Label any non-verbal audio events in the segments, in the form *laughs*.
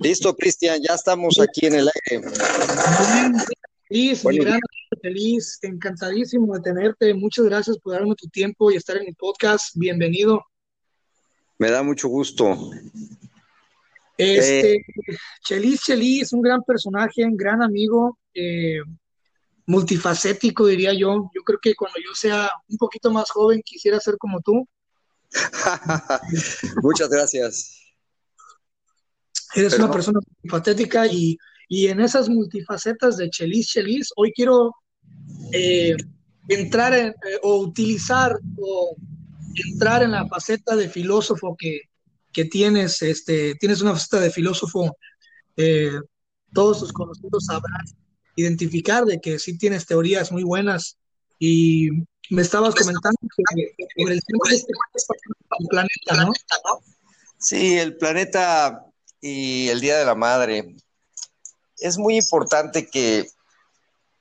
Listo, Cristian, ya estamos aquí en el aire. Feliz, mi gran feliz, encantadísimo de tenerte. Muchas gracias por darme tu tiempo y estar en mi podcast. Bienvenido. Me da mucho gusto. Este, eh, Chelis Chelis un gran personaje, un gran amigo, eh, multifacético, diría yo. Yo creo que cuando yo sea un poquito más joven quisiera ser como tú. *laughs* Muchas gracias. Eres una persona multifacética y, en esas multifacetas de Chelis Chelis, hoy quiero eh, entrar en, eh, o utilizar o entrar en la faceta de filósofo que, tienes, este, tienes una faceta de filósofo, eh, todos tus conocidos sabrán identificar de que sí tienes teorías muy buenas. Y me estabas comentando sobre el tema de este planeta, ¿no? Sí, el planeta y el Día de la Madre. Es muy importante que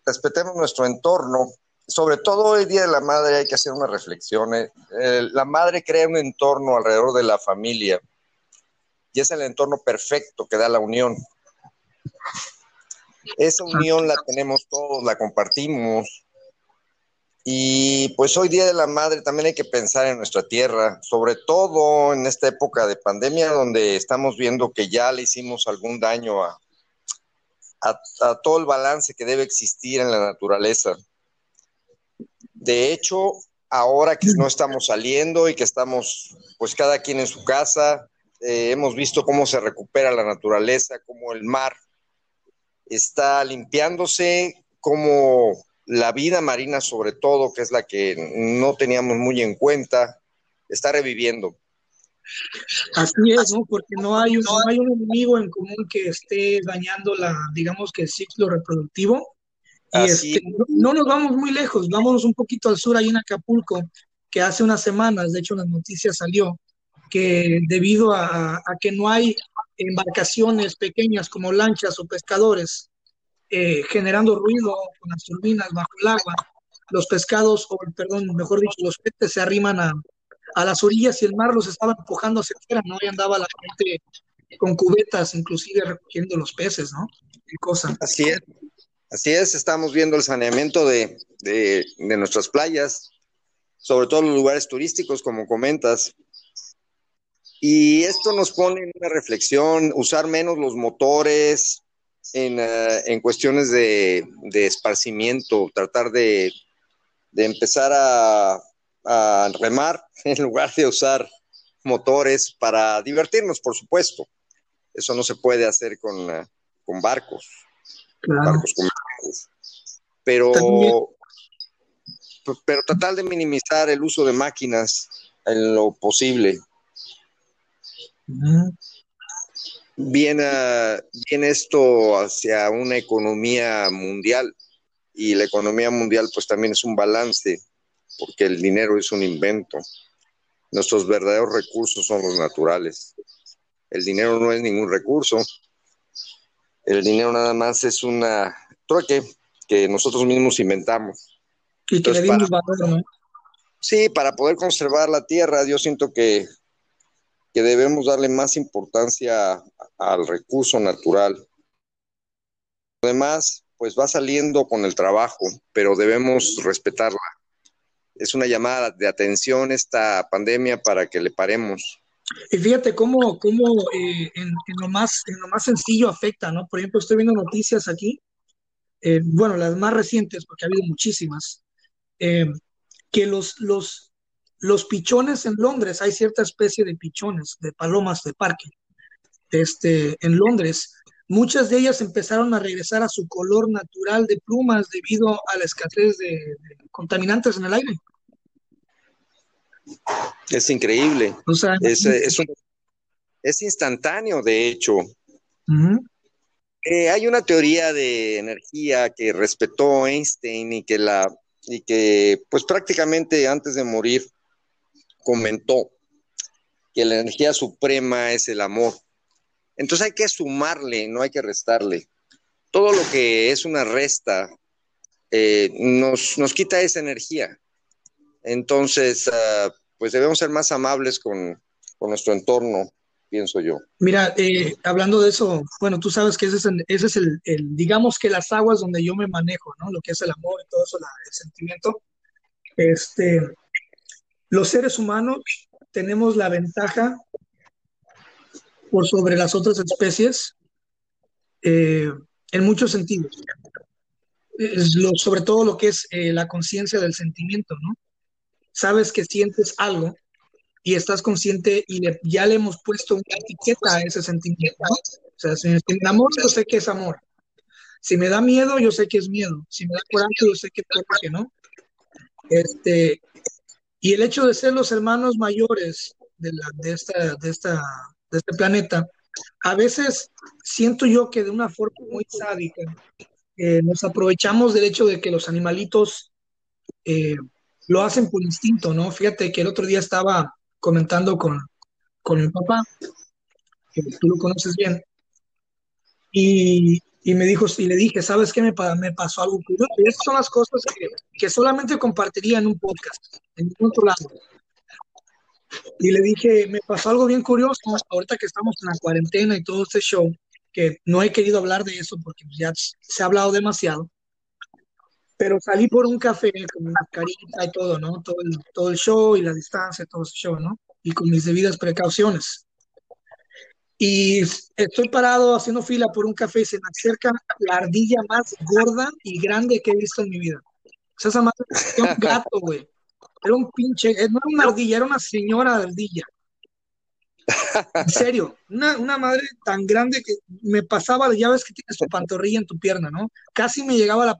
respetemos nuestro entorno. Sobre todo el Día de la Madre hay que hacer una reflexión. Eh, la madre crea un entorno alrededor de la familia y es el entorno perfecto que da la unión. Esa unión la tenemos todos, la compartimos. Y pues hoy Día de la Madre también hay que pensar en nuestra tierra, sobre todo en esta época de pandemia donde estamos viendo que ya le hicimos algún daño a, a, todo el balance que debe existir en la naturaleza. De hecho, ahora que no estamos saliendo y que estamos pues cada quien en su casa, eh, hemos visto cómo se recupera la naturaleza, cómo el mar está limpiándose, cómo la vida marina sobre todo, que es la que no teníamos muy en cuenta, está reviviendo. Así es, ¿no? Porque no hay, un, no hay un enemigo en común que esté dañando la, digamos que el ciclo reproductivo. Y este, no, nos vamos muy lejos, vámonos un poquito al sur, ahí en Acapulco, que hace unas semanas, de hecho, las noticias salió, que debido a, a que no hay embarcaciones pequeñas como lanchas o pescadores eh, generando ruido con las turbinas bajo el agua. Los pescados, o perdón, mejor dicho, los peces se arriman a, a las orillas y el mar los estaba empujando hacia afuera, ¿no? Y andaba la gente con cubetas, inclusive recogiendo los peces, ¿no? Así es. Así es, estamos viendo el saneamiento de, de, de nuestras playas, sobre todo los lugares turísticos, como comentas. Y esto nos pone en una reflexión, usar menos los motores, eh, en, cuestiones de, esparcimiento, tratar de, empezar a, remar *laughs* en lugar de usar motores para divertirnos, por supuesto. Eso no se puede hacer con, eh, barcos, barcos Pero, pero tratar de minimizar el uso de máquinas en lo posible viene, viene esto hacia una economía mundial y la economía mundial pues también es un balance porque el dinero es un invento. Nuestros verdaderos recursos son los naturales. El dinero no es ningún recurso. El dinero nada más es una trueque que nosotros mismos inventamos. Y que le dimos valor, ¿no? Sí, para poder conservar la tierra, yo siento que que debemos darle más importancia al recurso natural. Además, pues va saliendo con el trabajo, pero debemos respetarla. Es una llamada de atención esta pandemia para que le paremos. Y fíjate cómo, cómo eh, en, lo más, en lo más sencillo afecta, ¿no? Por ejemplo, estoy viendo noticias aquí, eh, bueno, las más recientes, porque ha habido muchísimas, eh, que los, los, los pichones en Londres, hay cierta especie de pichones, de palomas de parque, este, en Londres. Muchas de ellas empezaron a regresar a su color natural de plumas debido a la escasez de, contaminantes en el aire. Es increíble. es, instantáneo, de hecho. Eh, hay una teoría de energía que respetó Einstein y que la y que pues prácticamente antes de morir comentó que la energía suprema es el amor. Entonces hay que sumarle, no hay que restarle. Todo lo que es una resta eh, nos, nos, quita esa energía. Entonces, ah, pues debemos ser más amables con, con, nuestro entorno pienso yo. Mira, eh, hablando de eso, bueno, tú sabes que ese es, ese es el, digamos que las aguas donde yo me manejo, ¿no? Lo que es el amor y todo eso, el sentimiento. Este, los seres humanos tenemos la ventaja por sobre las otras especies eh, en muchos sentidos. sobre todo lo que es eh, la conciencia del sentimiento, ¿no? Sabes que sientes algo y estás consciente y ya le hemos puesto una etiqueta a ese sentimiento. O sea, si me yo sé que es amor. Si me da miedo, yo sé que es miedo. Si me da coraje, yo sé que es coraje, ¿no? Este, y el hecho de ser los hermanos mayores de, la, de, esta, de, esta, de este planeta, a veces siento yo que de una forma muy sádica eh, nos aprovechamos del hecho de que los animalitos eh, lo hacen por instinto, ¿no? Fíjate que el otro día estaba comentando con, con mi papá, que tú lo conoces bien, y, y me dijo, y le dije, ¿sabes qué me, me pasó algo curioso? Y esas son las cosas que, que, solamente compartiría en un podcast, en otro lado. Y le dije, me pasó algo bien curioso, ahorita que estamos en la cuarentena y todo este show, que no he querido hablar de eso porque ya se ha hablado demasiado, pero salí por un café con una carita y todo, ¿no? Todo el, todo el show y la distancia, todo ese show, ¿no? Y con mis debidas precauciones. Y estoy parado haciendo fila por un café y se me acerca la ardilla más gorda y grande que he visto en mi vida. O sea, esa madre era un gato, güey. Era un pinche, no era una ardilla, era una señora ardilla. En serio, una, una, madre tan grande que me pasaba, ya ves que tienes tu pantorrilla en tu pierna, ¿no? Casi me llegaba a la,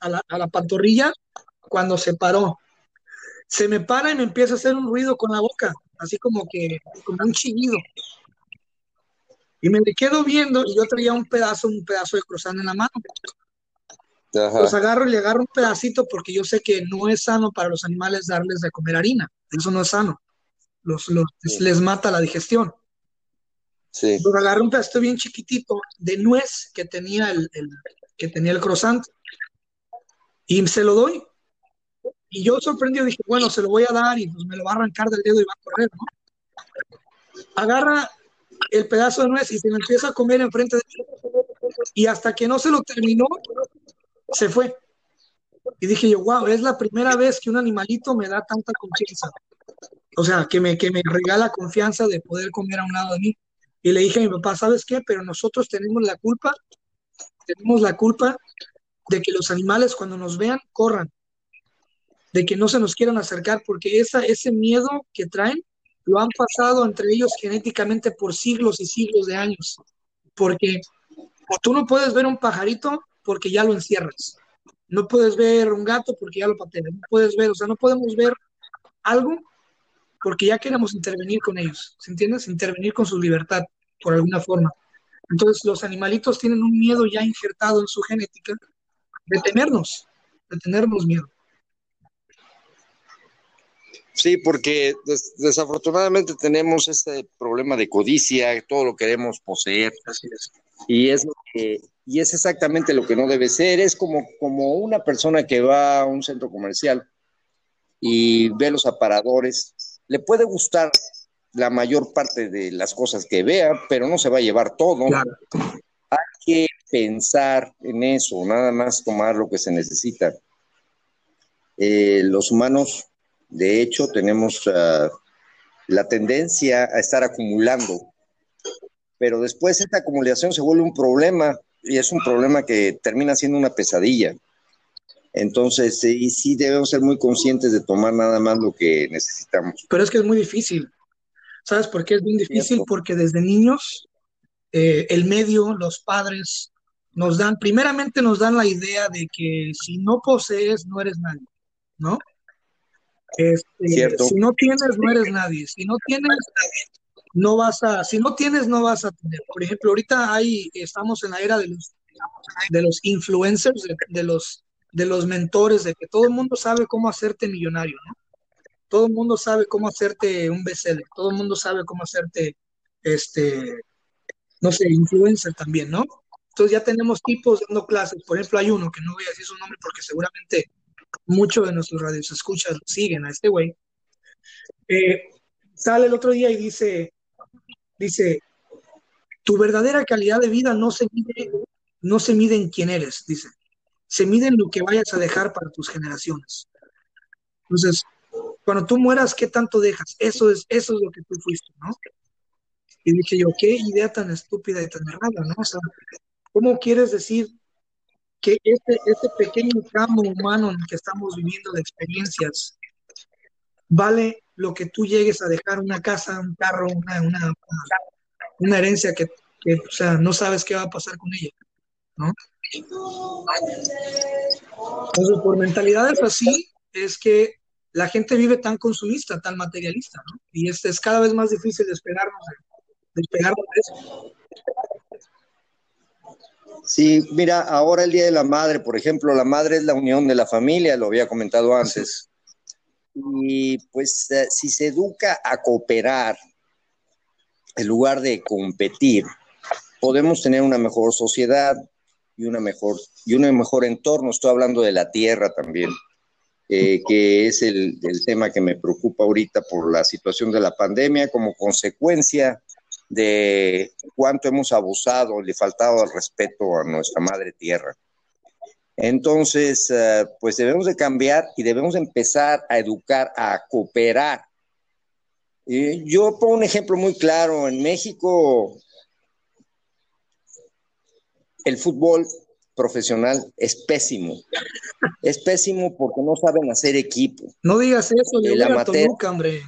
a la, a la pantorrilla cuando se paró. Se me para y me empieza a hacer un ruido con la boca, así como que, como un chillido. Y me le quedo viendo y yo traía un pedazo, un pedazo de cruzán en la mano. Los agarro y le agarro un pedacito porque yo sé que no es sano para los animales darles de comer harina. Eso no es sano los, les mata la digestión. Sí. Pero agarré un pedacito bien chiquitito de nuez que tenía el, que tenía el croissant y se lo doy. Y yo sorprendido dije, bueno, se lo voy a dar y pues me lo va a arrancar del dedo y va a correr, ¿no? Agarra el pedazo de nuez y se lo empieza a comer enfrente de mí. Y hasta que no se lo terminó, se fue. Y dije yo, wow, es la primera vez que un animalito me da tanta confianza o sea, que me, que me regala confianza de poder comer a un lado de mí. Y le dije a mi papá, ¿sabes qué? Pero nosotros tenemos la culpa, tenemos la culpa de que los animales cuando nos vean corran, de que no se nos quieran acercar, porque esa, ese miedo que traen lo han pasado entre ellos genéticamente por siglos y siglos de años. Porque tú no puedes ver un pajarito porque ya lo encierras. No puedes ver un gato porque ya lo pateas. No puedes ver, o sea, no podemos ver algo porque ya queremos intervenir con ellos, ¿se entiendes? Intervenir con su libertad, por alguna forma. Entonces, los animalitos tienen un miedo ya injertado en su genética de tenernos, de tenernos miedo. Sí, porque desafortunadamente tenemos este problema de codicia, todo lo queremos poseer. Así es. Y es, y es exactamente lo que no debe ser. Es como, como una persona que va a un centro comercial y ve los aparadores le puede gustar la mayor parte de las cosas que vea, pero no se va a llevar todo. Hay que pensar en eso, nada más tomar lo que se necesita. Eh, los humanos, de hecho, tenemos ah, la tendencia a estar acumulando, pero después esta acumulación se vuelve un problema y es un problema que termina siendo una pesadilla. Entonces, sí, sí debemos ser muy conscientes de tomar nada más lo que necesitamos. Pero es que es muy difícil. ¿Sabes por qué es muy difícil? Porque desde niños, eh, el medio, los padres, nos dan, primeramente nos dan la idea de que si no posees, no eres nadie, ¿no? Este, si no tienes, no eres nadie. Si no tienes, no vas a, si no tienes, no vas a tener. Por ejemplo, ahorita hay, estamos en la era de los, de los influencers, de los de los mentores, de que todo el mundo sabe cómo hacerte millonario, ¿no? Todo el mundo sabe cómo hacerte un bestseller, todo el mundo sabe cómo hacerte, este, no sé, influencer también, ¿no? Entonces ya tenemos tipos dando clases. Por ejemplo, hay uno que no voy a decir su nombre porque seguramente muchos de nuestros radios escuchas siguen a este güey. Eh, sale el otro día y dice, dice, tu verdadera calidad de vida no se mide, no se mide en quién eres, dice, se mide en lo que vayas a dejar para tus generaciones. Entonces, cuando tú mueras, ¿qué tanto dejas? Eso es, eso es lo que tú fuiste, ¿no? Y dije yo, qué idea tan estúpida y tan errada, ¿no? O sea, ¿cómo quieres decir que este, este pequeño tramo humano en el que estamos viviendo de experiencias vale lo que tú llegues a dejar una casa, un carro, una, una, una herencia que, que, o sea, no sabes qué va a pasar con ella, ¿no? Entonces, por mentalidades así, es que la gente vive tan consumista, tan materialista, ¿no? Y es, es cada vez más difícil despegarnos de, despegarnos de eso. Sí, mira, ahora el Día de la Madre, por ejemplo, la madre es la unión de la familia, lo había comentado antes. Y pues eh, si se educa a cooperar en lugar de competir, podemos tener una mejor sociedad y una mejor y un mejor entorno. Estoy hablando de la tierra también. Eh, que es el, tema que me preocupa ahorita por la situación de la pandemia como consecuencia de cuánto hemos abusado, le faltado el respeto a nuestra madre tierra. Entonces, eh, pues debemos de cambiar y debemos empezar a educar, a cooperar. yo pongo un ejemplo muy claro. En México, el fútbol profesional es pésimo. Es pésimo porque no saben hacer equipo. No digas eso, el amateur, hombre.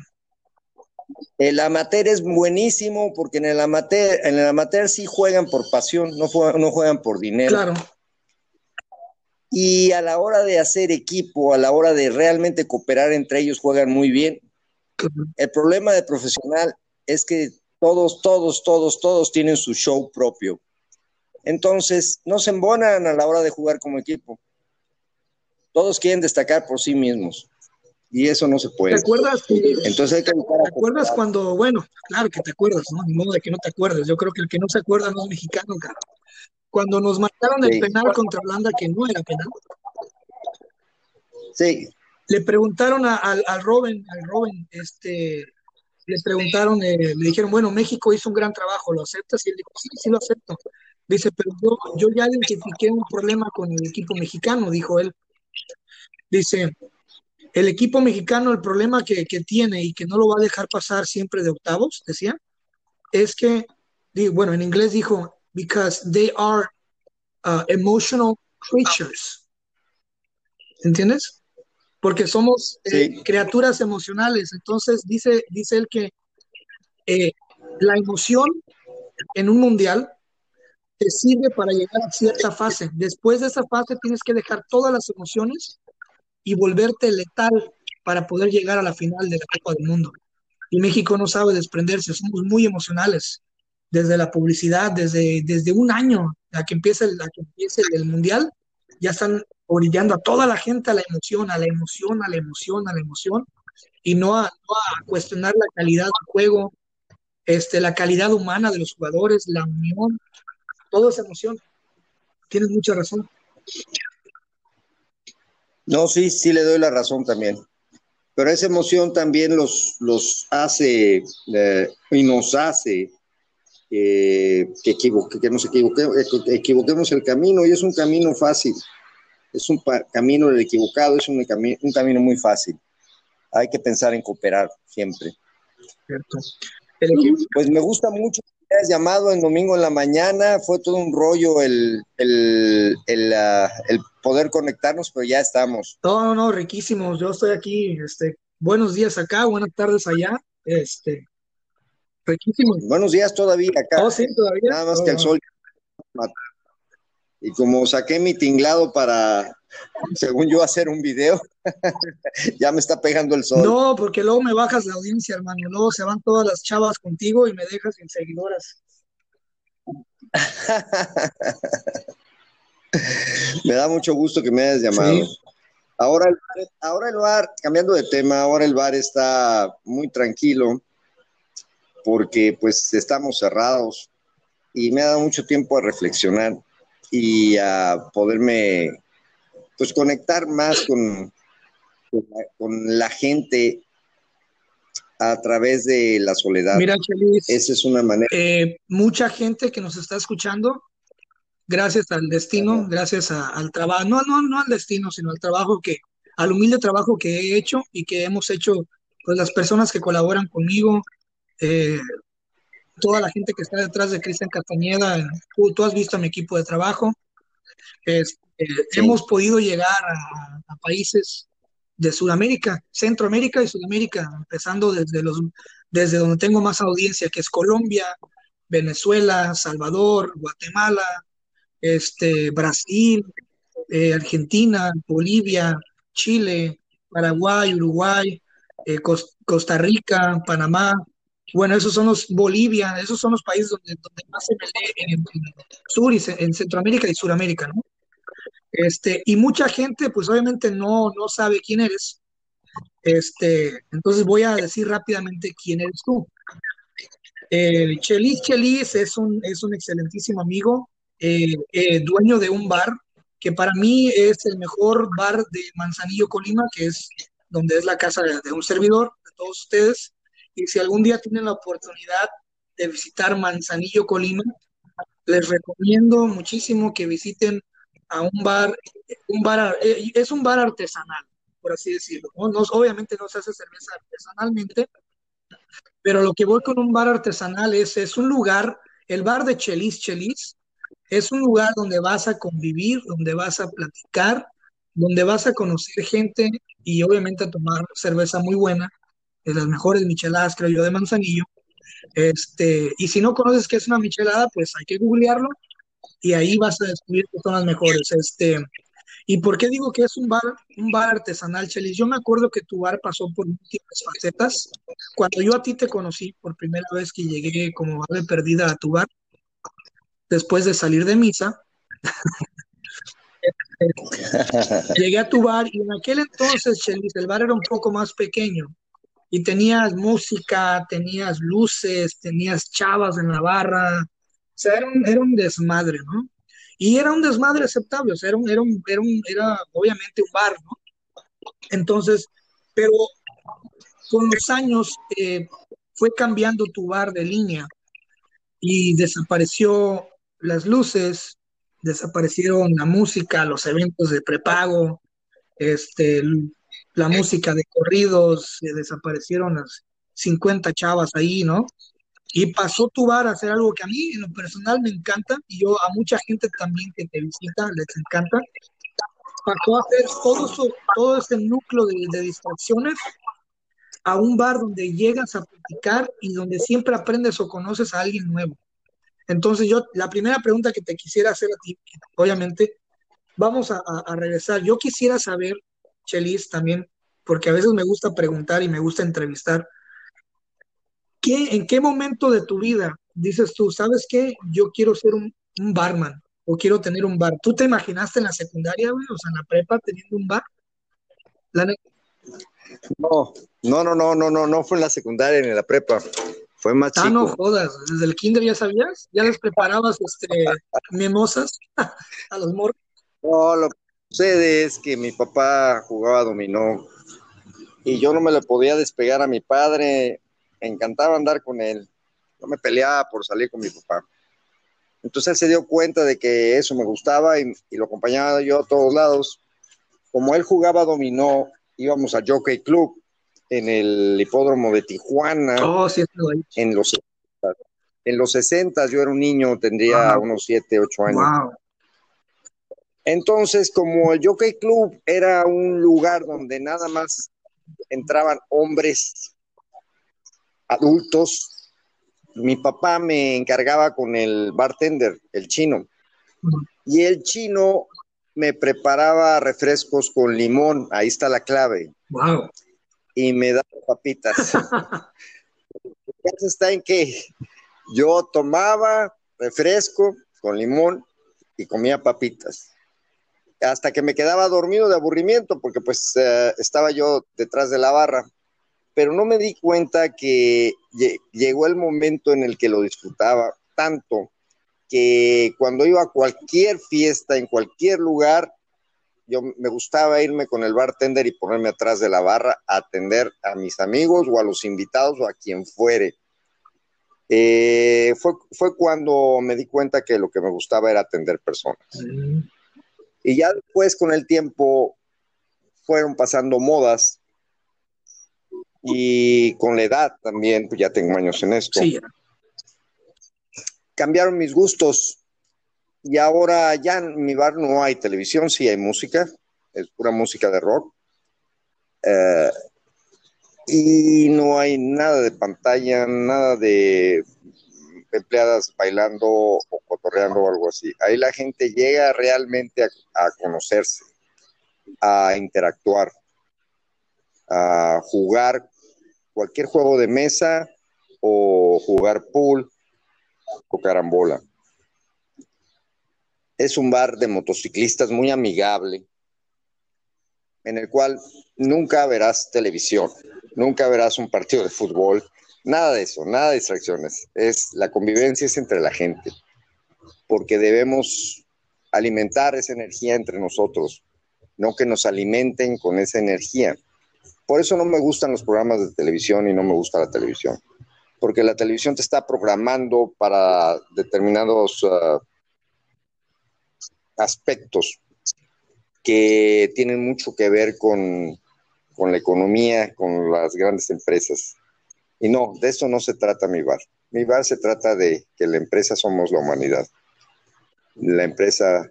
El amateur es buenísimo porque en el amateur, en el amateur sí juegan por pasión, no juegan, no juegan por dinero. Claro. Y a la hora de hacer equipo, a la hora de realmente cooperar entre ellos, juegan muy bien. El problema de profesional es que todos, todos, todos, todos tienen su show propio. Entonces, no se embonan a la hora de jugar como equipo. Todos quieren destacar por sí mismos. Y eso no se puede. ¿Te acuerdas? Entonces ¿Te acuerdas cuando, bueno, claro que te acuerdas, ¿no? Ni modo de que no te acuerdes. Yo creo que el que no se acuerda no es mexicano, cara. Cuando nos marcaron el penal contra Holanda, que no era penal. Sí. Le preguntaron al Robin, al Robin, este, le preguntaron, eh, le dijeron, bueno, México hizo un gran trabajo, ¿lo aceptas? Y él dijo, sí, sí lo acepto. Dice, pero yo, yo ya identifiqué un problema con el equipo mexicano, dijo él. Dice, el equipo mexicano, el problema que, tiene y que no lo va a dejar pasar siempre de octavos, decía, es que, bueno, en inglés dijo, because they are uh, emotional creatures. ¿Entiendes? Porque somos eh, criaturas emocionales. Entonces, dice, dice él que eh, la emoción en un mundial te sirve para llegar a cierta fase. Después de esa fase tienes que dejar todas las emociones y volverte letal para poder llegar a la final de la Copa del Mundo. Y México no sabe desprenderse, somos muy emocionales. Desde la publicidad, desde, desde un año a que empiece el, a que empiece el Mundial, ya están orillando a toda la gente a la emoción, a la emoción, a la emoción, a la emoción, y no a, no a cuestionar la calidad del juego, este, la calidad humana de los jugadores, la unión, todo es emoción. Tienes mucha razón. No, sí, sí le doy la razón también. Pero esa emoción también los, los hace eh, y nos hace que, equivoque, que nos equivoquemos el camino y es un camino fácil. Es un camino del equivocado, es un, un camino muy fácil. Hay que pensar en cooperar siempre. Cierto. Pues me gusta mucho has llamado el domingo en la mañana, fue todo un rollo el, el, el, ah, el, poder conectarnos, pero ya estamos. No, no, no, riquísimos. Yo estoy aquí, este, buenos días acá, buenas tardes allá, este, riquísimos. Buenos días todavía acá. Oh, sí, todavía. Nada más que el sol. Y como saqué mi tinglado para, según yo, hacer un video, *laughs* ya me está pegando el sol. No, porque luego me bajas la audiencia, hermano. Luego se van todas las chavas contigo y me dejas sin seguidoras. *laughs* me da mucho gusto que me hayas llamado. Ahora, ahora el bar, cambiando de tema, ahora el bar está muy tranquilo porque pues estamos cerrados y me ha dado mucho tiempo a reflexionar y a poderme pues conectar más con, con, la, gente a través de la soledad. Mira, Chelis, esa es una manera. Eh, mucha gente que nos está escuchando, gracias al destino, gracias al trabajo, no, no, no al destino, sino al trabajo que, al humilde trabajo que he hecho y que hemos hecho, pues las personas que colaboran conmigo, eh, toda la gente que está detrás de Cristian Castañeda, tú, has visto mi equipo de trabajo, eh, hemos podido llegar a, países de Sudamérica, Centroamérica y Sudamérica, empezando desde, los, desde donde tengo más audiencia, que es Colombia, Venezuela, Salvador, Guatemala, este, Brasil, eh, Argentina, Bolivia, Chile, Paraguay, Uruguay, eh, Costa Rica, Panamá. Bueno, esos son los Bolivia, esos son los países donde, donde más se lee en, Sur y en Centroamérica y Suramérica, ¿no? Este, y mucha gente, pues obviamente no, no sabe quién eres. Este, entonces voy a decir rápidamente quién eres tú. Eh, Chelis Chelis es un, es un excelentísimo amigo, eh, eh, dueño de un bar que para mí es el mejor bar de Manzanillo, Colima, que es donde es la casa de, un servidor, de todos ustedes. Y si algún día tienen la oportunidad de visitar Manzanillo, Colima, les recomiendo muchísimo que visiten a un bar, un bar eh, es un bar artesanal, por así decirlo. ¿no? obviamente no se hace cerveza artesanalmente, pero lo que voy con un bar artesanal es, es un lugar, el bar de Chelis Chelis, es un lugar donde vas a convivir, donde vas a platicar, donde vas a conocer gente y obviamente a tomar cerveza muy buena, de las mejores micheladas, creo yo, de Manzanillo. Este, y si no conoces qué es una michelada, pues hay que googlearlo y ahí vas a descubrir que son las mejores. Este, ¿Y por qué digo que es un bar, un bar artesanal, Chelis? Yo me acuerdo que tu bar pasó por múltiples facetas. Cuando yo a ti te conocí por primera vez que llegué como ave perdida a tu bar, después de salir de misa, *laughs* llegué a tu bar y en aquel entonces, Chelis, el bar era un poco más pequeño y tenías música, tenías luces, tenías chavas en la barra, sea, era un, era un desmadre, ¿no? Y era un desmadre aceptable, o sea, era, un, era, un, era, un, era obviamente un bar, ¿no? Entonces, pero con los años eh, fue cambiando tu bar de línea y desapareció las luces, desaparecieron la música, los eventos de prepago, este, la música de corridos, desaparecieron las 50 chavas ahí, ¿no? Y pasó tu bar a hacer algo que a mí en lo personal me encanta y yo a mucha gente también que te visita les encanta. Pasó a hacer todo, todo ese núcleo de, distracciones a un bar donde llegas a platicar y donde siempre aprendes o conoces a alguien nuevo. Entonces yo, la primera pregunta que te quisiera hacer a ti, obviamente, vamos a, a regresar. Yo quisiera saber, Chelis, también, porque a veces me gusta preguntar y me gusta entrevistar, ¿en qué momento de tu vida dices tú, sabes qué? Yo quiero ser un, barman o quiero tener un bar. ¿Tú te imaginaste en la secundaria, güey? O sea, en la prepa teniendo un bar. no, no, no, no, no, no, no fue en la secundaria ni en la prepa. Fue más ah, no jodas. ¿Desde el kinder ya sabías? ¿Ya les preparabas este, mimosas *laughs* a los morros? No, lo que sucede es que mi papá jugaba dominó y yo no me le podía despegar a mi padre encantaba andar con él. No me peleaba por salir con mi papá. Entonces él se dio cuenta de que eso me gustaba y, lo acompañaba yo a todos lados. Como él jugaba dominó, íbamos a Jockey Club en el hipódromo de Tijuana. Oh, sí, en los en los 60 yo era un niño, tendría unos 7, 8 años. Entonces, como el Jockey Club era un lugar donde nada más entraban hombres adultos, mi papá me encargaba con el bartender, el chino, y el chino me preparaba refrescos con limón, ahí está la clave. Wow. Y me daba papitas. *laughs* está en que yo tomaba refresco con limón y comía papitas. Hasta que me quedaba dormido de aburrimiento, porque pues eh, estaba yo detrás de la barra pero no me di cuenta que llegó el momento en el que lo disfrutaba tanto que cuando iba a cualquier fiesta, en cualquier lugar, yo me gustaba irme con el bartender y ponerme atrás de la barra a atender a mis amigos o a los invitados o a quien fuere. Eh, fue, fue cuando me di cuenta que lo que me gustaba era atender personas. Mm. Y ya después, con el tiempo, fueron pasando modas y con la edad también, pues ya tengo años en esto. Cambiaron mis gustos y ahora ya en mi bar no hay televisión, sí hay música, es pura música de rock. Eh, y no hay nada de pantalla, nada de empleadas bailando o cotorreando o algo así. Ahí la gente llega realmente a, conocerse, a interactuar, a jugar cualquier juego de mesa o jugar pool o carambola. Es un bar de motociclistas muy amigable, en el cual nunca verás televisión, nunca verás un partido de fútbol, nada de eso, nada de distracciones. Es la convivencia es entre la gente, porque debemos alimentar esa energía entre nosotros, no que nos alimenten con esa energía. Por eso no me gustan los programas de televisión y no me gusta la televisión, porque la televisión te está programando para determinados uh, aspectos que tienen mucho que ver con, con la economía, con las grandes empresas. Y no, de eso no se trata mi bar. Mi bar se trata de que la empresa somos la humanidad. La empresa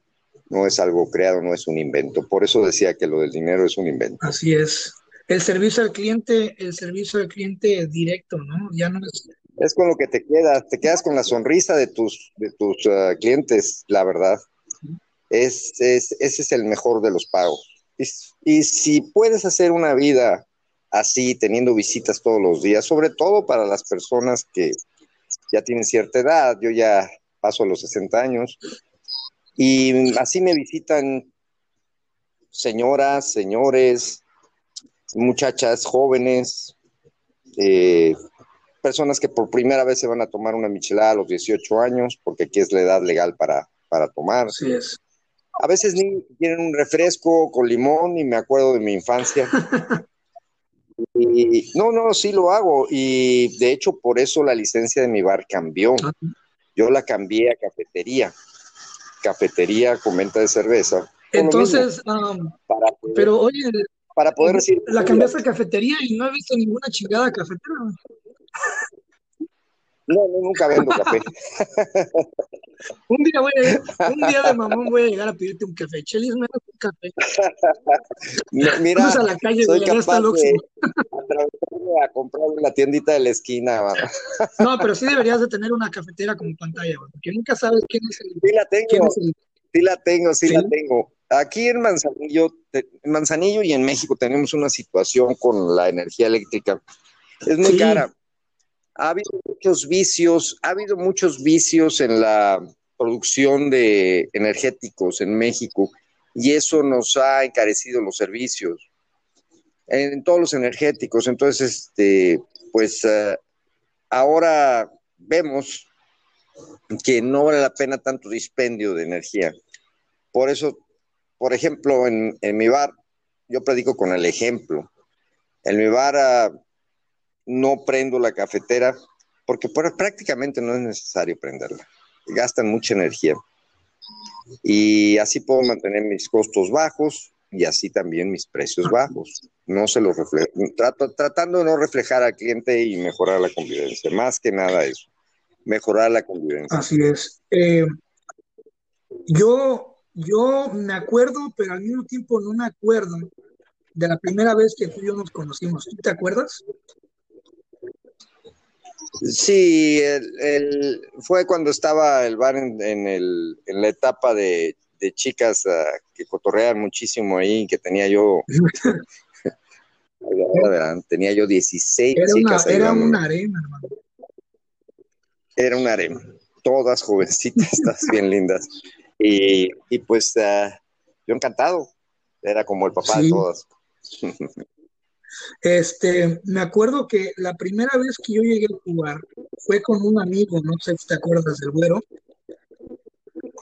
no es algo creado, no es un invento. Por eso decía que lo del dinero es un invento. Así es. El servicio al cliente, el servicio al cliente directo, ¿no? Ya no es... Es con lo que te quedas, te quedas con la sonrisa de tus, de tus uh, clientes, la verdad. Es, ese es el mejor de los pagos. Y, si puedes hacer una vida así, teniendo visitas todos los días, sobre todo para las personas que ya tienen cierta edad, yo ya paso los 60 años, y así me visitan señoras, señores, muchachas jóvenes, eh, personas que por primera vez se van a tomar una michelada a los 18 años, porque aquí es la edad legal para, para tomar. Así es. A veces ni quieren un refresco con limón y me acuerdo de mi infancia. *laughs* y, no, no, sí lo hago. Y de hecho, por eso la licencia de mi bar cambió. Ah. Yo la cambié a cafetería. Cafetería con venta de cerveza. Entonces, um, pero oye, para poder decir. La cambiaste a cafetería y no he visto ninguna chingada cafetera. No, no, nunca vendo café. *laughs* un día voy a, un día de mamón voy a llegar a pedirte un café. Chelis, me das un café. *laughs* Mira, a la calle soy capaz de a comprar en la tiendita de la esquina. *laughs* no, pero sí deberías de tener una cafetera como pantalla, porque nunca sabes quién es el. Sí la tengo, sí la tengo, sí, la tengo. Aquí en Manzanillo, en Manzanillo y en México tenemos una situación con la energía eléctrica. Es muy cara ha habido muchos vicios, ha habido muchos vicios en la producción de energéticos en México y eso nos ha encarecido los servicios en, todos los energéticos. Entonces, este, pues eh, ahora vemos que no vale la pena tanto dispendio de energía. Por eso, por ejemplo, en, mi bar, yo predico con el ejemplo. En mi bar ah, no prendo la cafetera porque prácticamente no es necesario prenderla. Gastan mucha energía. Y así puedo mantener mis costos bajos y así también mis precios bajos. No se los reflejo. Tratando de no reflejar al cliente y mejorar la convivencia. Más que nada eso. Mejorar la convivencia. Así es. Eh, yo, yo me acuerdo, pero al mismo tiempo no me acuerdo de la primera vez que tú y yo nos conocimos. ¿Tú te acuerdas? Sí, el, fue cuando estaba el bar en, el, en la etapa de, chicas ah, que cotorrean muchísimo ahí, que tenía yo, *laughs* tenía yo 16 era chicas. Una, era un arena, hermano. Era un arena, todas jovencitas, *laughs* bien lindas. Y, pues ah, yo encantado, era como el papá de todas. *laughs* Este, me acuerdo que la primera vez que yo llegué a jugar fue con un amigo, no sé si te acuerdas del güero,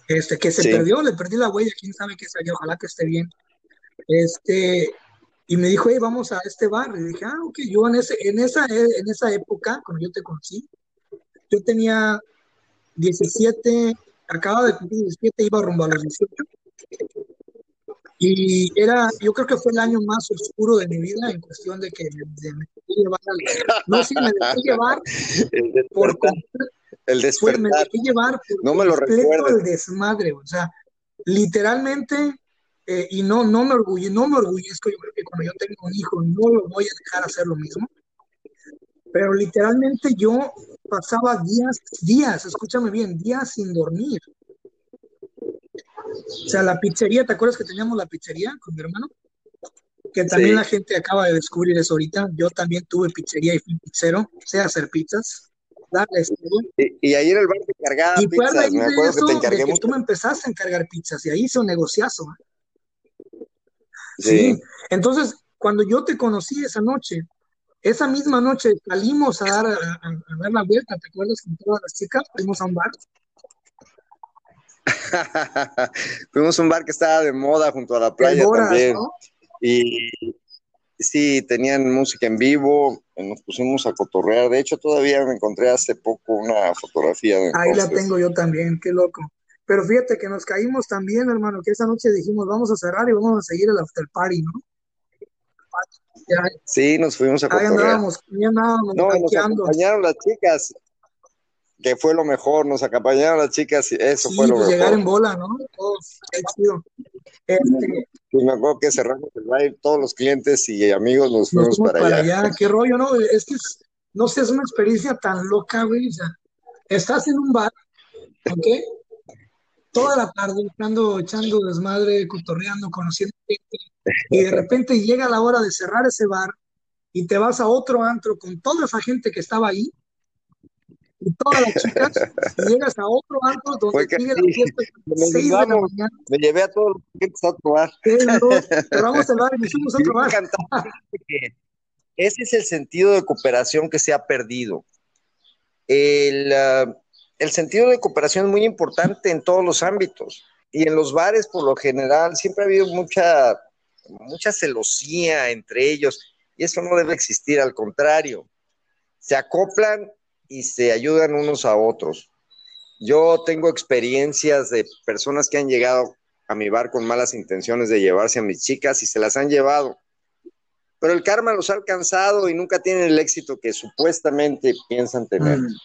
este, que se perdió, le perdí la huella, quién sabe qué salió, ojalá que esté bien. Este, y me dijo, hey, vamos a este bar. Y dije, ah, ok, yo en, ese, en, esa, en esa época, cuando yo te conocí, yo tenía 17, acababa de cumplir 17, iba rumbo a los 18. Y era, yo creo que fue el año más oscuro de mi vida en cuestión de que me, dejé llevar no sí, me dejé llevar por el despertar. me dejé llevar por no me lo recuerdo el desmadre, o sea, literalmente eh, y no, no me orgullo, no me orgullezco, yo creo que cuando yo tengo un hijo no lo voy a dejar hacer lo mismo, pero literalmente yo pasaba días, días, escúchame bien, días sin dormir. O sea, la pizzería, ¿te acuerdas que teníamos la pizzería con mi hermano? Que también la gente acaba de descubrir eso ahorita. Yo también tuve pizzería y fui pizzero, sé hacer pizzas. y, y, ahí en el bar te encargaba pizzas, me acuerdo que te encargué que tú me empezaste a encargar pizzas y ahí hice un negociazo. Sí. Entonces, cuando yo te conocí esa noche, esa misma noche salimos a dar, a, dar la vuelta, ¿te acuerdas? Con todas las chicas, fuimos a un bar. *laughs* fuimos a un bar que estaba de moda junto a la playa también. Y sí, tenían música en vivo, nos pusimos a cotorrear. De hecho, todavía me encontré hace poco una fotografía. De Ahí la tengo yo también, qué loco. Pero fíjate que nos caímos también, hermano, que esa noche dijimos, vamos a cerrar y vamos a seguir el after party, ¿no? Sí, nos fuimos a Ahí andábamos, andábamos no, nos acompañaron las chicas, que fue lo mejor, nos acompañaron las chicas y eso fue lo pues mejor. llegar en bola, ¿no? Todos, chido. Este, y me acuerdo que cerramos el live, todos los clientes y amigos nos fuimos, para, para allá. Qué rollo, ¿no? Es que, no sé, es una experiencia tan loca, güey. O sea, estás en un bar, ¿ok? toda la tarde echando, echando desmadre, cotorreando, conociendo gente, y de repente llega la hora de cerrar ese bar y te vas a otro antro con toda esa gente que estaba ahí y todas las chicas, y llegas a otro antro donde sigue la fiesta me, de la mañana. me llevé a todos los clientes a otro bar. cerramos *laughs* el bar y hicimos otro bar. Ese es el sentido de cooperación que se ha perdido. El, uh, el sentido de cooperación es muy importante en todos los ámbitos. Y en los bares, por lo general, siempre ha habido mucha, mucha celosía entre ellos. Y eso no debe existir, al contrario. Se acoplan y se ayudan unos a otros. Yo tengo experiencias de personas que han llegado a mi bar con malas intenciones de llevarse a mis chicas y se las han llevado. Pero el karma los ha alcanzado y nunca tienen el éxito que supuestamente piensan tener. Mm.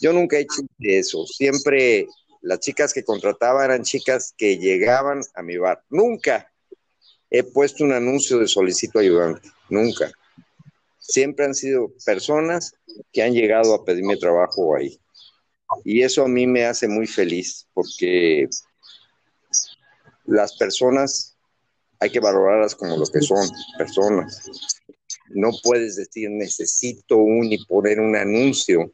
Yo nunca he hecho eso. Siempre las chicas que contrataba eran chicas que llegaban a mi bar. Nunca he puesto un anuncio de solicito ayudante. Nunca. Siempre han sido personas que han llegado a pedirme trabajo ahí. Y eso a mí me hace muy feliz porque las personas hay que valorarlas como lo que son, personas. No puedes decir necesito un y poner un anuncio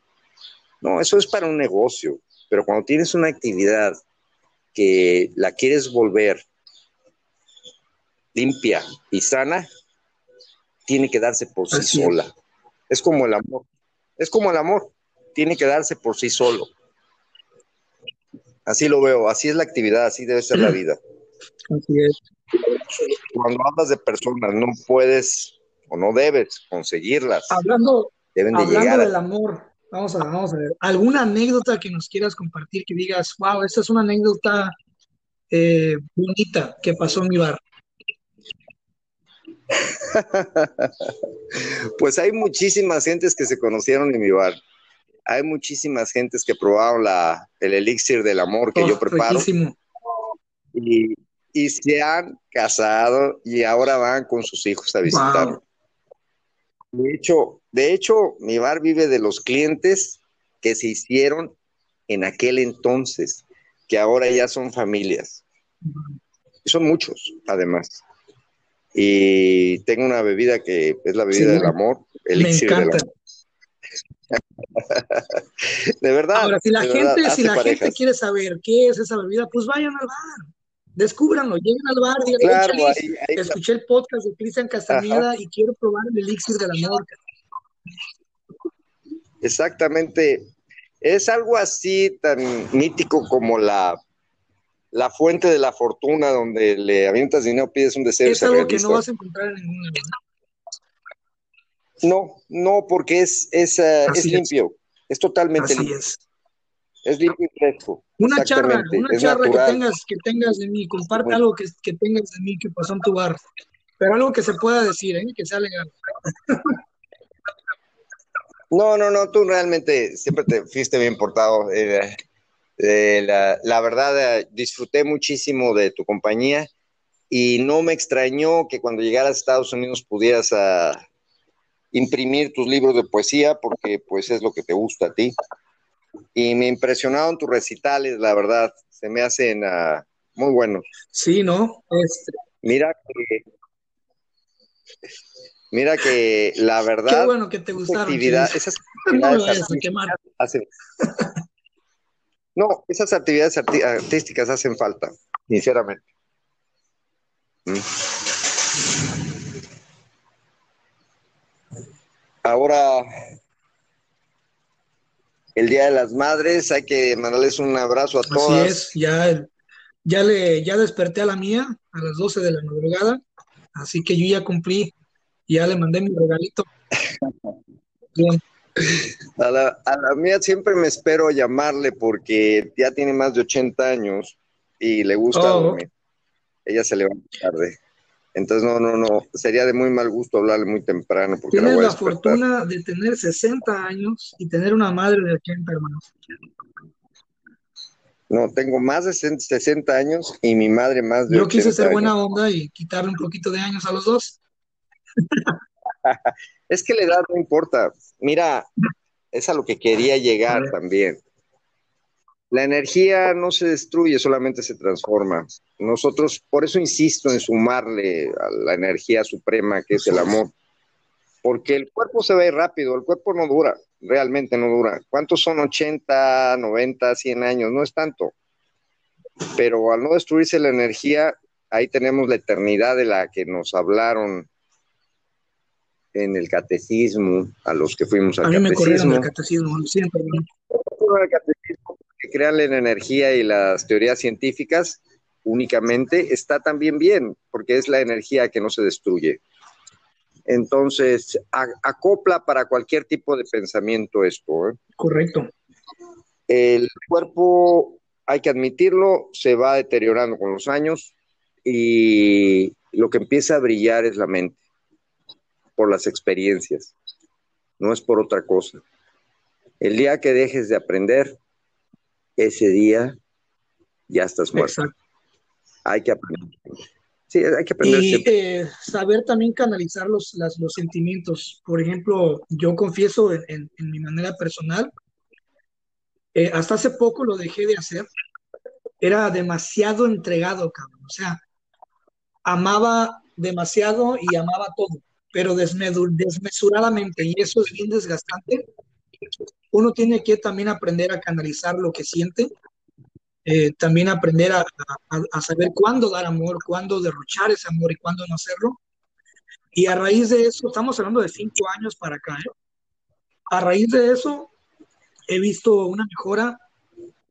no, eso es para un negocio, pero cuando tienes una actividad que la quieres volver limpia y sana, tiene que darse por sí sola. Es como el amor. Es como el amor. Tiene que darse por sí solo. Así lo veo. Así es la actividad. Así debe ser la vida. Así es. Cuando hablas de personas, no puedes o no debes conseguirlas. Hablando, hablando del amor, Vamos a, vamos a ver. ¿Alguna anécdota que nos quieras compartir que digas, wow, esta es una anécdota eh, bonita que pasó en mi bar? *laughs* pues hay muchísimas gentes que se conocieron en mi bar. Hay muchísimas gentes que probaron la, el elixir del amor que yo oh, preparo. Y, y, se han casado y ahora van con sus hijos a visitarlo. De hecho, de hecho, mi bar vive de los clientes que se hicieron en aquel entonces, que ahora ya son familias. son muchos, además. Y tengo una bebida que es la bebida del amor, el elixir del amor. *laughs* de verdad. Ahora, si la gente, si la gente quiere saber qué es esa bebida, pues vayan al bar descúbranlo, lleguen al bar, digan, claro, escuché el podcast de Cristian Castañeda y quiero probar el elixir del amor. Exactamente. Es algo así tan mítico como la, la fuente de la fortuna donde le avientas dinero, pides un deseo. Es algo que no vas a encontrar en ningún lugar. No, no, porque es, es, eh, es limpio, es, totalmente Así limpio. Es. es limpio y fresco. Una charla, una charla que tengas, que tengas de mí, comparte algo que, que, tengas de mí que pasó en tu bar, pero algo que se pueda decir, ¿eh? que sea legal. *laughs* No, no, no, tú realmente siempre te fuiste bien portado. Eh, eh, la, la, verdad, eh, disfruté muchísimo de tu compañía y no me extrañó que cuando llegaras a Estados Unidos pudieras uh, imprimir tus libros de poesía porque pues es lo que te gusta a ti. Y me impresionaron tus recitales, la verdad, se me hacen uh, muy buenos. Sí, ¿no? Este... Mira que Mira que la verdad. Qué bueno que te gustaron. Actividad, esas *laughs* actividades no hacen, no, esas actividades arti artísticas hacen falta, sinceramente. ¿Mm? Ahora, el Día de las Madres, hay que mandarles un abrazo a todas. Así es, ya, ya, le, ya desperté a la mía a las 12 de la madrugada, así que yo ya cumplí ya le mandé mi regalito. *laughs* *laughs* A la, a la, mía siempre me espero llamarle porque ya tiene más de 80 años y le gusta oh. dormir. Ella se levanta tarde. Entonces, no, no, no, sería de muy mal gusto hablarle muy temprano. Porque Tienes la, la fortuna de tener 60 años y tener una madre de 80 hermanos. No, tengo más de 60 años y mi madre más de Yo 80 quise ser años. buena onda y quitarle un poquito de años a los dos. *laughs* es que la edad no importa. Mira, es a lo que quería llegar también. La energía no se destruye, solamente se transforma. Nosotros, por eso insisto en sumarle a la energía suprema que es el amor. Porque el cuerpo se ve rápido, el cuerpo no dura, realmente no dura. ¿Cuántos son 80, 90, 100 años? No es tanto. Pero al no destruirse la energía, ahí tenemos la eternidad de la que nos hablaron en el catecismo, a los que fuimos al a mí me catecismo. el catecismo, siento. El catecismo que crean en energía y las teorías científicas únicamente está también bien, porque es la energía que no se destruye. Entonces, a, acopla para cualquier tipo de pensamiento esto. ¿eh? Correcto. El cuerpo, hay que admitirlo, se va deteriorando con los años y lo que empieza a brillar es la mente por las experiencias, no es por otra cosa. El día que dejes de aprender, ese día ya estás muerto. Exacto. Hay que aprender. Sí, hay que aprender. Y eh, saber también canalizar los, las, los sentimientos. Por ejemplo, yo confieso en, en, en mi manera personal, eh, hasta hace poco lo dejé de hacer. Era demasiado entregado, cabrón. O sea, amaba demasiado y amaba todo pero desmesuradamente, y eso es bien desgastante. Uno tiene que también aprender a canalizar lo que siente, eh, también aprender a, a, a, saber cuándo dar amor, cuándo derrochar ese amor y cuándo no hacerlo. Y a raíz de eso, estamos hablando de cinco años para acá, ¿eh? a raíz de eso he visto una mejora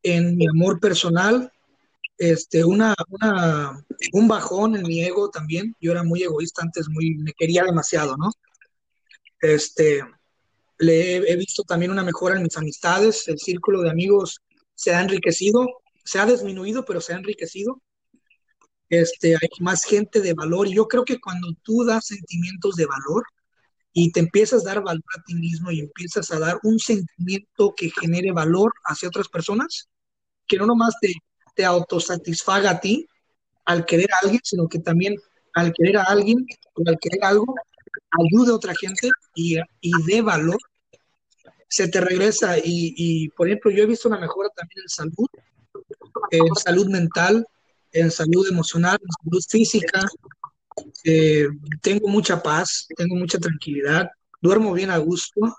en mi amor personal, este, una, una, un bajón en mi ego también. Yo era muy egoísta antes, muy, me quería demasiado, ¿no? Este, le he, he, visto también una mejora en mis amistades, el círculo de amigos se ha enriquecido, se ha disminuido, pero se ha enriquecido. Este, hay más gente de valor y yo creo que cuando tú das sentimientos de valor y te empiezas a dar valor a ti mismo y empiezas a dar un sentimiento que genere valor hacia otras personas, que no nomás te, te autosatisfaga a ti al querer a alguien, sino que también al querer a alguien o al querer algo, ayude a otra gente y, y dé valor, se te regresa. Y, y, por ejemplo, yo he visto una mejora también en salud, en salud mental, en salud emocional, en salud física. Eh, tengo mucha paz, tengo mucha tranquilidad, duermo bien a gusto,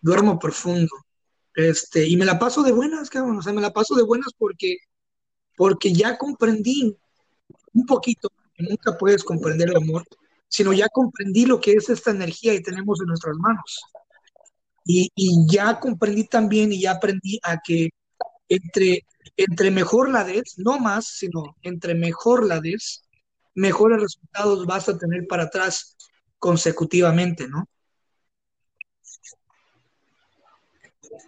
duermo profundo. Este, y me la paso de buenas, cabrón, o sea, me la paso de buenas porque porque ya comprendí un poquito, que nunca puedes comprender el amor, sino ya comprendí lo que es esta energía y tenemos en nuestras manos. Y, y ya comprendí también y ya aprendí a que entre, entre mejor la des, no más, sino entre mejor la des, mejores resultados vas a tener para atrás consecutivamente, ¿no?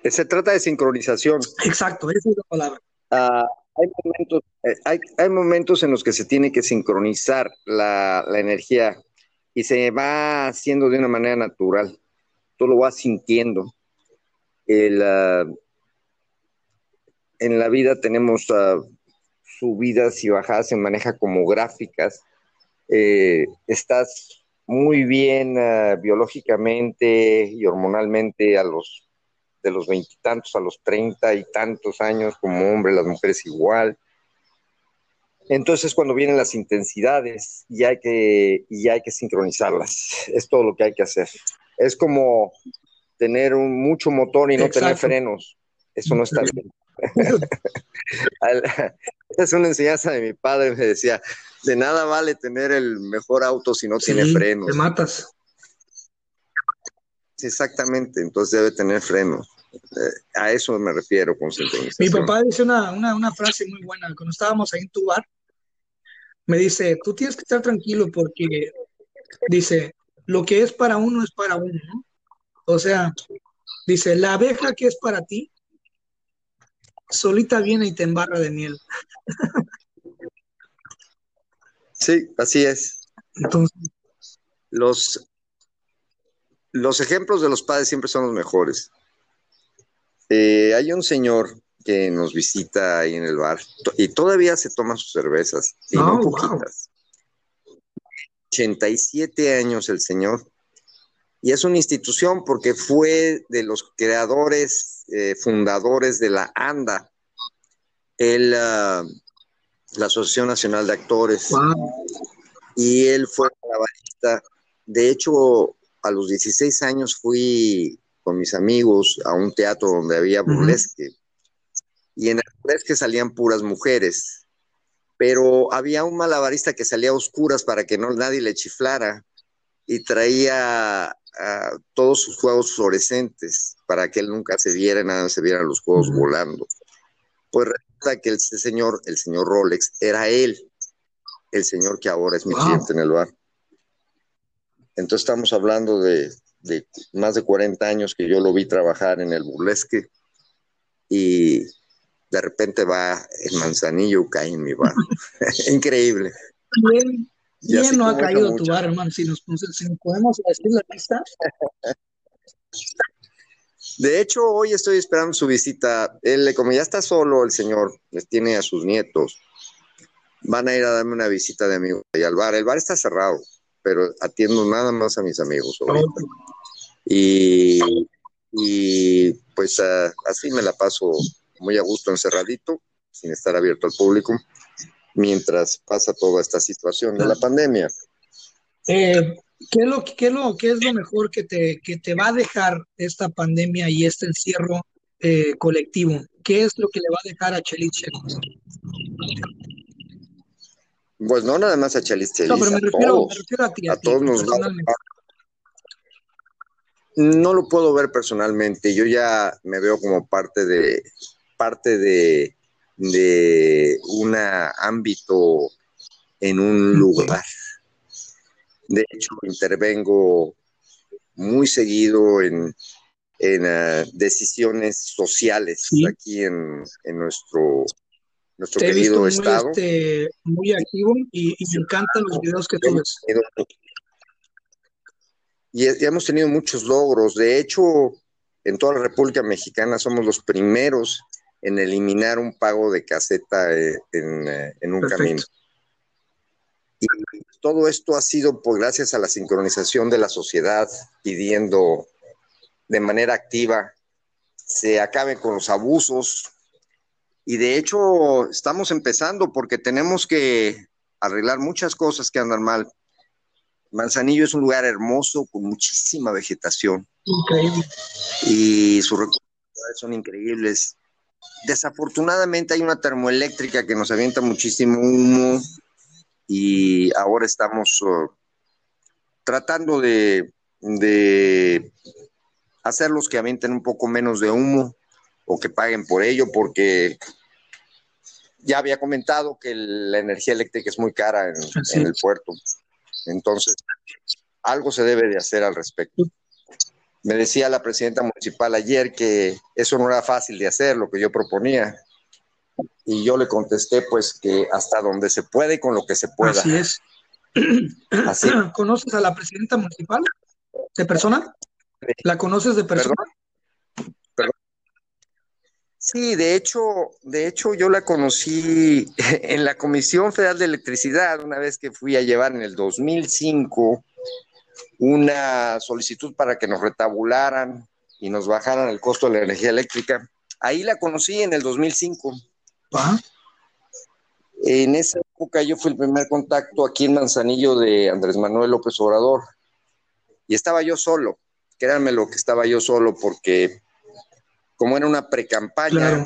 Se trata de sincronización. Exacto, esa es la palabra. Ah, hay, momentos, eh, hay, hay, momentos en los que se tiene que sincronizar la, la, energía y se va haciendo de una manera natural. Tú lo vas sintiendo. El, uh, en la vida tenemos uh, subidas y bajadas, se maneja como gráficas. Eh, estás muy bien uh, biológicamente y hormonalmente a los de los veintitantos a los treinta y tantos años como hombre, las mujeres igual. Entonces cuando vienen las intensidades y hay que, y hay que sincronizarlas. Es todo lo que hay que hacer. Es como tener un, mucho motor y no Exacto. tener frenos. Eso no está bien. *laughs* es una enseñanza de mi padre, me decía, de nada vale tener el mejor auto si no sí, tiene frenos. Te matas. Exactamente, entonces debe tener frenos. Eh, a eso me refiero con Mi papá dice una, una, una, frase muy buena. Cuando estábamos ahí en tu bar, me dice, tú tienes que estar tranquilo porque, dice, lo que es para uno es para uno, ¿no? O sea, dice, la abeja que es para ti, solita viene y te embarra de miel. Sí, así es. Entonces, los, los ejemplos de los padres siempre son los mejores. Eh, hay un señor que nos visita ahí en el bar y todavía se toma sus cervezas, y oh, no poquitas. Wow. 87 años el señor. Y es una institución porque fue de los creadores, eh, fundadores de la ANDA, el, uh, la Asociación Nacional de Actores. Wow. Y él fue barista. De hecho, a los 16 años fui con mis amigos a un teatro donde había burlesque. Uh -huh. Y en el burlesque salían puras mujeres. Pero había un malabarista que salía a oscuras para que no nadie le chiflara y traía uh, todos sus juegos fluorescentes para que él nunca se viera, nada se vieran los juegos uh -huh. volando. Pues resulta que este señor, el señor Rolex, era él, el señor que ahora es mi wow. cliente en el bar. Entonces estamos hablando de de más de 40 años que yo lo vi trabajar en el burlesque y de repente va el manzanillo cae en mi bar. *laughs* *laughs* Increíble. Bien, bien no ha caído mucho. tu bar, hermano. Si nos, si nos podemos decir la lista. De hecho, hoy estoy esperando su visita. Él, como ya está solo, el señor, les tiene a sus nietos. Van a ir a darme una visita de amigo y al bar. El bar está cerrado pero atiendo nada más a mis amigos. Okay. Y, y, pues uh, así me la paso muy a gusto encerradito, sin estar abierto al público, mientras pasa toda esta situación de la pandemia. Eh, ¿qué, es lo, qué, es lo, ¿Qué es lo mejor que te, que te va a dejar esta pandemia y este encierro eh, colectivo? ¿Qué es lo que le va a dejar a Cheliche? Pues no nada más a Chalis Chelis, no, pero me refiero, todos, me refiero a ti, a, a ti, todos nos va. No lo puedo ver personalmente, yo ya me veo como parte de parte de, de un ámbito en un lugar. De hecho, intervengo muy seguido en, en uh, decisiones sociales ¿Sí? aquí en, en, nuestro nuestro Te querido muy, estado. Este, muy activo y, y, me encantan los videos que ves. Y, y hemos tenido muchos logros. De hecho, en toda la República Mexicana somos los primeros en eliminar un pago de caseta eh, en, eh, en un Perfecto. camino. Y todo esto ha sido por gracias a la sincronización de la sociedad pidiendo de manera activa se acaben con los abusos, y de hecho, estamos empezando porque tenemos que arreglar muchas cosas que andan mal. Manzanillo es un lugar hermoso con muchísima vegetación. Increíble. Y sus recursos son increíbles. Desafortunadamente hay una termoeléctrica que nos avienta muchísimo humo y ahora estamos uh, tratando de, de hacerlos que avienten un poco menos de humo o que paguen por ello, porque ya había comentado que la energía eléctrica es muy cara en, el puerto. Entonces, algo se debe de hacer al respecto. Me decía la presidenta municipal ayer que eso no era fácil de hacer, lo que yo proponía. Y yo le contesté pues que hasta donde se puede y con lo que se pueda. Así es. ¿Conoces a la presidenta municipal de persona? ¿La conoces de persona? Sí, de hecho, de hecho yo la conocí *laughs* en la Comisión Federal de Electricidad una vez que fui a llevar en el 2005 una solicitud para que nos retabularan y nos bajaran el costo de la energía eléctrica. Ahí la conocí en el 2005. En esa época yo fui el primer contacto aquí en Manzanillo de Andrés Manuel López Obrador y estaba yo solo. Créanme lo que estaba yo solo porque como era una precampaña,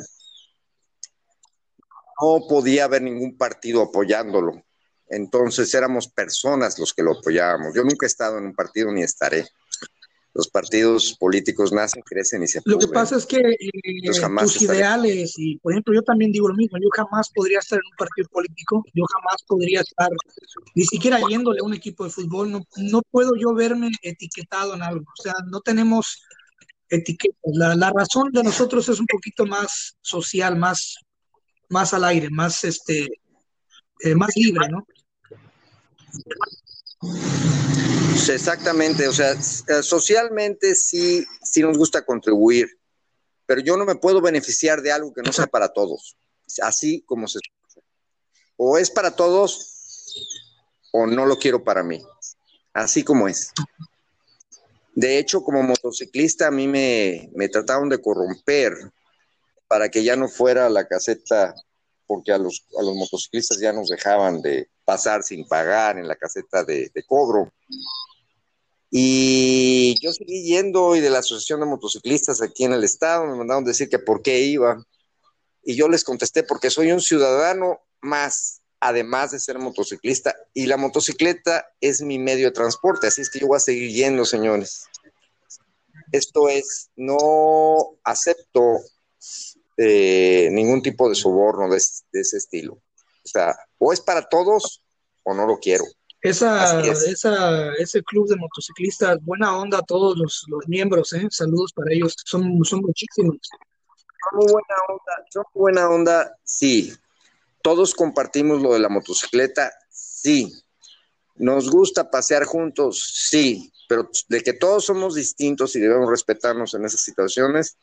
no podía haber ningún partido apoyándolo. Entonces éramos personas los que lo apoyábamos. Yo nunca he estado en un partido ni estaré. Los partidos políticos nacen, crecen y se Lo que pasa es que eh, tus ideales, y por ejemplo, yo también digo lo mismo, yo jamás podría estar en un partido político, yo jamás podría estar ni siquiera yéndole a un equipo de fútbol, no, no puedo yo verme etiquetado en algo. O sea, no tenemos etiquetas. La, razón de nosotros es un poquito más social, más, más al aire, más, este, eh, más libre, ¿no? Exactamente, o sea, eh, socialmente sí, sí nos gusta contribuir, pero yo no me puedo beneficiar de algo que no sea para todos, así como se o es para todos o no lo quiero para mí, así como es. De hecho, como motociclista a mí me, trataron de corromper para que ya no fuera la caseta, porque a los, a los motociclistas ya nos dejaban de pasar sin pagar en la caseta de, cobro. Y yo seguí yendo y de la Asociación de Motociclistas aquí en el estado me mandaron decir que por qué iba. Y yo les contesté porque soy un ciudadano más, además de ser motociclista, y la motocicleta es mi medio de transporte, así es que yo voy a seguir yendo, señores. Esto es, no acepto eh, ningún tipo de soborno de, ese estilo. O sea, o es para todos o no lo quiero. Esa, esa, ese club de motociclistas, buena onda a todos los, miembros, ¿eh? saludos para ellos, son, son muchísimos. Son muy buena onda, son buena onda, sí. Todos compartimos lo de la motocicleta, sí. Nos gusta pasear juntos, sí pero de que todos somos distintos y debemos respetarnos en esas situaciones,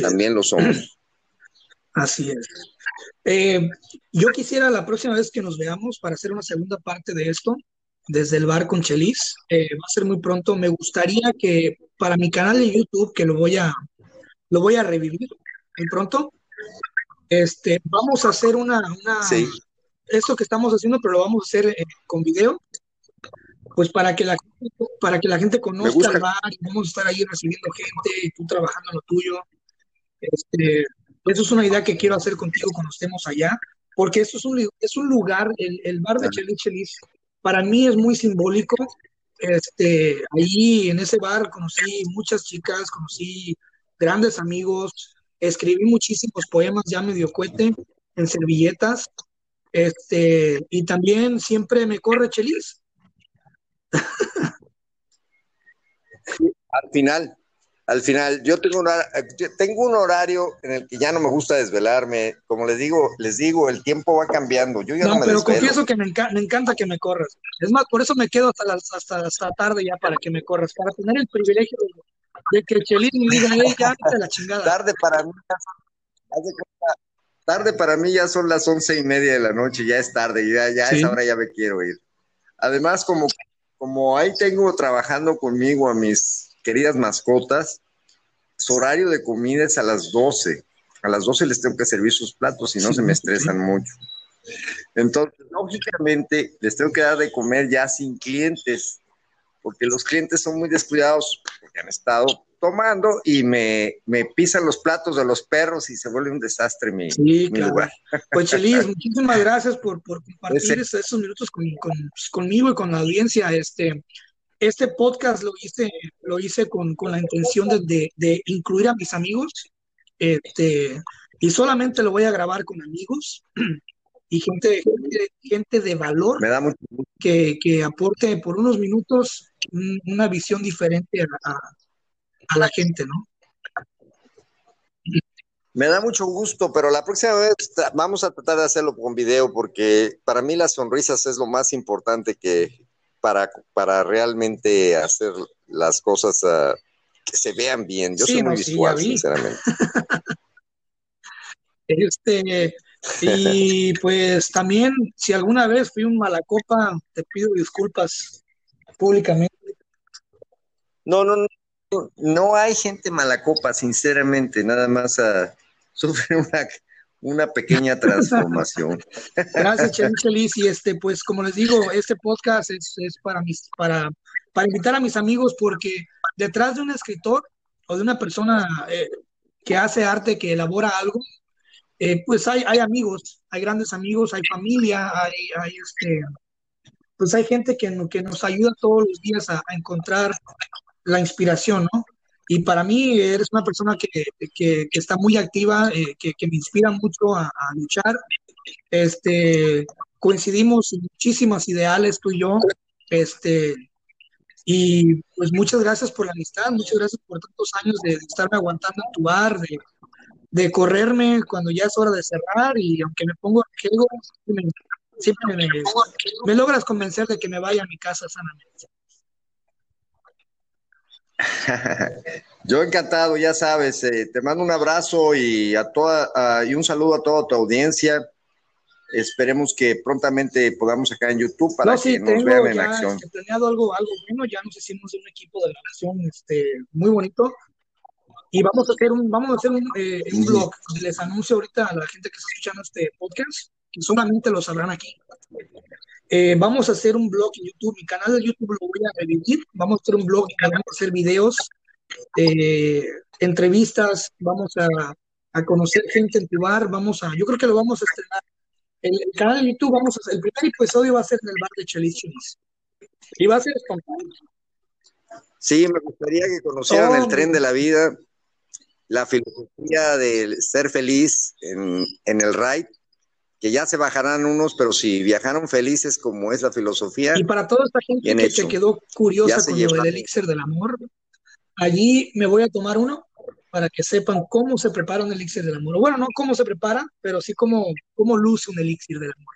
también lo somos. *clears throat* Así es. Eh, yo quisiera la próxima vez que nos veamos para hacer una segunda parte de esto, desde el bar con Chelis, eh, va a ser muy pronto. Me gustaría que para mi canal de YouTube, que lo voy a, lo voy a revivir muy pronto, este, vamos a hacer una, una esto que estamos haciendo, pero lo vamos a hacer eh, con video pues para que la, para que la gente conozca el bar, vamos a estar ahí recibiendo gente, tú trabajando en lo tuyo. Este, eso es una idea que quiero hacer contigo cuando estemos allá, porque eso es un, es un lugar, el, el bar de Chelis Chelis, para mí es muy simbólico. Este, ahí en ese bar conocí muchas chicas, conocí grandes amigos, escribí muchísimos poemas ya medio cohete en servilletas, este, y también siempre me corre Chelis. al final, al final, yo tengo un, tengo un horario en el que ya no me gusta desvelarme. Como les digo, les digo, el tiempo va cambiando. Yo ya no, pero confieso que me, encanta que me corras. Es más, por eso me quedo hasta, hasta, hasta tarde ya para que me corras, para tener el privilegio de, que Chelín me diga, ya la chingada. Tarde para mí, tarde para mí ya son las once y media de la noche, ya es tarde, ya, ya es ahora ya me quiero ir. Además, como como ahí tengo trabajando conmigo a mis queridas mascotas, su horario de comida es a las 12. A las 12 les tengo que servir sus platos y no se me estresan mucho. Entonces, lógicamente, les tengo que dar de comer ya sin clientes, porque los clientes son muy descuidados, porque han estado tomando y me, pisan los platos de los perros y se vuelve un desastre mi, lugar. Pues Chelis, *laughs* muchísimas gracias por, compartir esos minutos con, pues, conmigo y con la audiencia. Este, este podcast lo hice, lo hice con, la intención de, incluir a mis amigos Este, y solamente lo voy a grabar con amigos y gente, gente, de valor Me da mucho que, que, aporte por unos minutos una visión diferente a, a la gente, ¿no? Me da mucho gusto, pero la próxima vez vamos a tratar de hacerlo con video porque para mí las sonrisas es lo más importante que para, para realmente hacer las cosas uh, que se vean bien. Yo soy muy visual, sinceramente. *laughs* este, y pues también, si alguna vez fui un mala copa, te pido disculpas públicamente. No, no, no, no hay gente mala copa, sinceramente, nada más uh, *laughs* sufre una, una pequeña transformación. *laughs* Gracias, Chelis. Y este, pues, como les digo, este podcast es, es para mis, para, para invitar a mis amigos, porque detrás de un escritor o de una persona eh, que hace arte, que elabora algo, eh, pues hay, amigos, hay grandes amigos, hay familia, hay, este, pues hay gente que, que nos ayuda todos los días a, encontrar la inspiración, ¿no? Y para mí eres una persona que, que, está muy activa, eh, que, que, me inspira mucho a, a, luchar. Este, coincidimos en muchísimas ideales, tú y yo. Este, y pues muchas gracias por la amistad, muchas gracias por tantos años de, de estarme aguantando en tu bar, de, de, correrme cuando ya es hora de cerrar y aunque me pongo riesgo, siempre, siempre me, me logras convencer de que me vaya a mi casa sanamente. *laughs* Yo encantado, ya sabes, eh, te mando un abrazo y a toda uh, y un saludo a toda tu audiencia. Esperemos que prontamente podamos acá en YouTube para no, sí, que nos vean en acción. Planeado algo, algo bueno, ya nos hicimos un equipo de grabación este, muy bonito y vamos a hacer un, vamos a hacer un, eh, un blog. Les anuncio ahorita a la gente que está escuchando este podcast, que solamente lo sabrán aquí. Eh, vamos a hacer un blog en YouTube, mi canal de YouTube lo voy a revivir, vamos a hacer un blog y vamos a hacer videos, eh, entrevistas, vamos a, a, conocer gente en tu bar, vamos a, yo creo que lo vamos a estrenar. El, el canal de YouTube, vamos a, el primer episodio va a ser en el bar de Chelis Chelis. Y va a ser espontáneo. Sí, me gustaría que conocieran oh, el tren de la vida, la filosofía de ser feliz en, en el ride que ya se bajarán unos, pero si viajaron felices como es la filosofía. Y para toda esta gente que hecho. se quedó curiosa con lo del elixir del amor, allí me voy a tomar uno para que sepan cómo se prepara un elixir del amor. Bueno, no cómo se prepara, pero sí cómo, cómo luce un elixir del amor.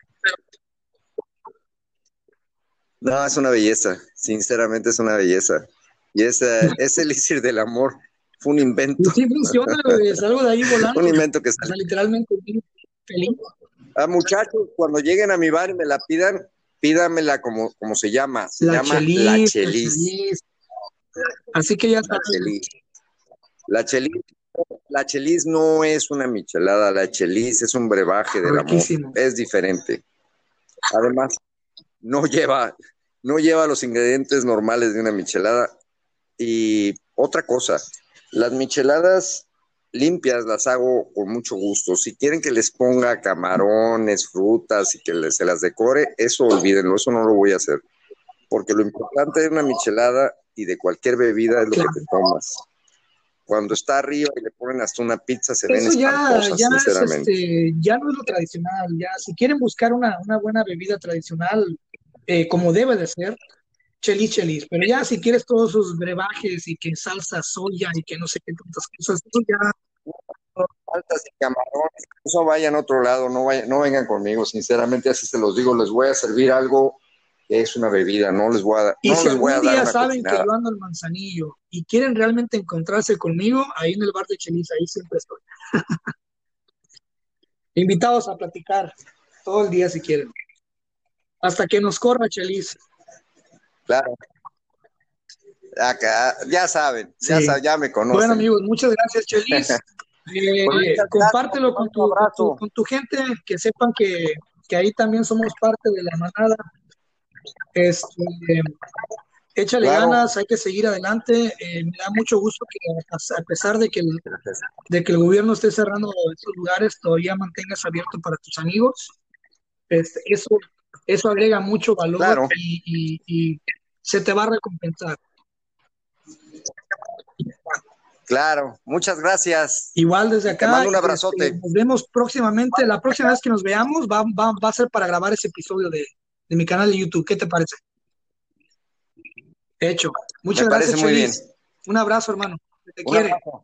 No, es una belleza, sinceramente es una belleza. Y ese, *laughs* ese elixir del amor fue un invento. Sí funciona, salgo de ahí volando. un invento que salió. O sea, literalmente feliz. A muchachos, cuando lleguen a mi bar y me la pidan, pídamela como, como se llama. Se la llama chelis, la chelis. chelis. Así que ya la chelis. La chelis. La chelis no es una michelada, la chelis es un brebaje del Riquísimo. amor. Es diferente. Además, no lleva, no lleva los ingredientes normales de una michelada. Y otra cosa, las micheladas limpias las hago con mucho gusto. Si quieren que les ponga camarones, frutas y que les, se las decore, eso olvídenlo, eso no lo voy a hacer. Porque lo importante de una michelada y de cualquier bebida es lo que te tomas. Cuando está arriba y le ponen hasta una pizza, se eso ven ya, espantosas, ya, sinceramente. Es este, ya no es lo tradicional. Ya, si quieren buscar una, una buena bebida tradicional, eh, como debe de ser, chelis, chelis. Pero ya si quieres todos esos brebajes y que salsa soya y que no sé qué tantas cosas, ya. Faltas y camarones, eso vayan a otro lado, no, vayan, no vengan conmigo, sinceramente, así se los digo, les voy a servir algo que es una bebida, no les voy a dar. Y no si les voy a algún dar día saben cocinada. que yo ando al manzanillo y quieren realmente encontrarse conmigo, ahí en el bar de Chelis, ahí siempre estoy. *laughs* Invitados a platicar todo el día si quieren. Hasta que nos corra Chelis. Claro. Acá, ya saben, ya, Sí. saben, ya me conocen. Bueno, amigos, muchas gracias, Chelis. *laughs* Eh, compártelo con tu, con, tu, abrazo. con tu gente, que sepan que, que ahí también somos parte de la manada. Este, échale Claro. ganas, hay que seguir adelante. Eh, me da mucho gusto que a a pesar de que, el, de que el gobierno esté cerrando estos lugares, todavía mantengas abierto para tus amigos. Este, eso, eso agrega mucho valor Claro. y, y- y se te va a recompensar. Claro, muchas gracias. Igual desde acá. Te mando un abrazote. Este, nos vemos próximamente. La próxima vez que nos veamos va, va, va a ser para grabar ese episodio de, de, mi canal de YouTube. ¿Qué te parece? Hecho. Muchas Me gracias. Parece muy bien. Un abrazo, hermano. Te quiere. Abrazo.